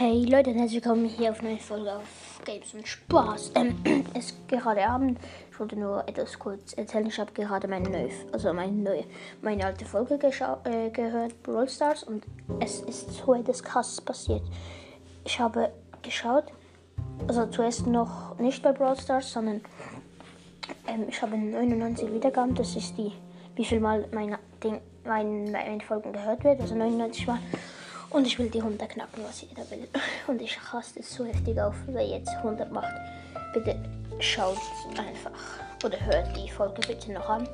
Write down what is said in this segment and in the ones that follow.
Hey Leute und herzlich willkommen hier auf eine neue Folge auf Games und Spaß. Ähm, es ist gerade Abend. Ich wollte nur etwas kurz erzählen. Ich habe gerade meine neue, also meine neue, meine alte Folge äh, gehört, Brawl Stars, und es ist so etwas krasses passiert. Ich habe geschaut, also zuerst noch nicht bei Brawl Stars, sondern ähm, ich habe 99 Wiedergaben. Das ist die, wie viel Mal meine, Ding, meine, meine Folgen gehört wird, also 99 Mal. Und ich will die 100 knacken, was jeder will. Und ich raste so heftig auf, wer jetzt 100 macht. Bitte schaut einfach oder hört die Folge bitte noch an.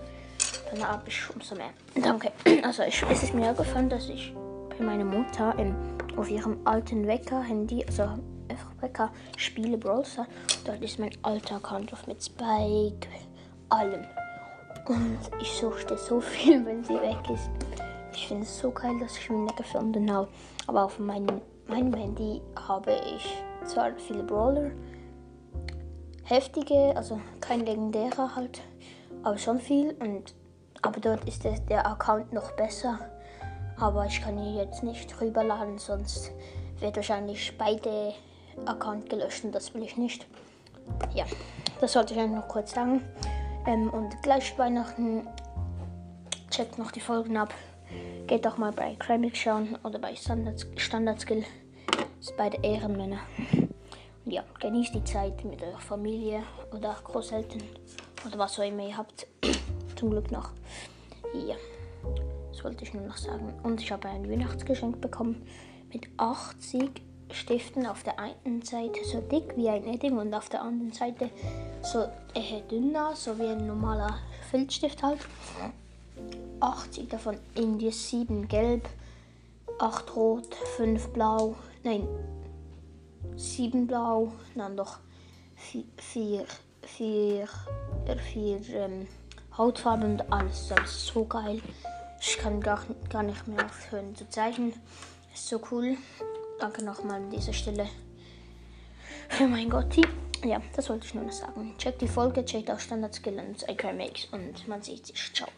Dann habe ich umso mehr. Danke. Also ich, es ist mir gefallen, dass ich bei meiner Mutter im, auf ihrem alten Wecker-Handy, also Wecker, spiele Browser. Dort ist mein alter Account mit Spike, allem. Und ich suchte so viel, wenn sie weg ist. Ich finde es so geil, dass ich mich gefunden habe. Aber auf meinem, meinem Handy habe ich zwar viele Brawler, heftige, also kein legendärer halt, aber schon viel. Und, aber dort ist der, der Account noch besser. Aber ich kann ihn jetzt nicht rüberladen, sonst wird wahrscheinlich beide Account gelöscht und das will ich nicht. Ja, das sollte ich einfach noch kurz sagen. Ähm, und gleich Weihnachten checkt noch die Folgen ab. Geht doch mal bei Crimix schauen oder bei Standard, Standard Skill. Das ist beide Ehrenmänner. Und ja, genießt die Zeit mit eurer Familie oder Großeltern oder was auch immer ihr habt. Zum Glück noch. Ja, das wollte ich nur noch sagen. Und ich habe ein Weihnachtsgeschenk bekommen mit 80 Stiften auf der einen Seite so dick wie ein Edding und auf der anderen Seite so eher dünner, so wie ein normaler Filzstift halt. 80 davon Indies, 7 gelb, 8 rot, 5 blau, nein, 7 blau, dann noch 4, 4, 4 ähm, Hautfarben und alles. Das ist so geil. Ich kann gar, gar nicht mehr aufhören zu zeichnen. Ist so cool. Danke nochmal an dieser Stelle für mein Gotti. Ja, das wollte ich nur noch sagen. Checkt die Folge, checkt auch Standard Skill und IQ Makes und man sieht sich. Ciao.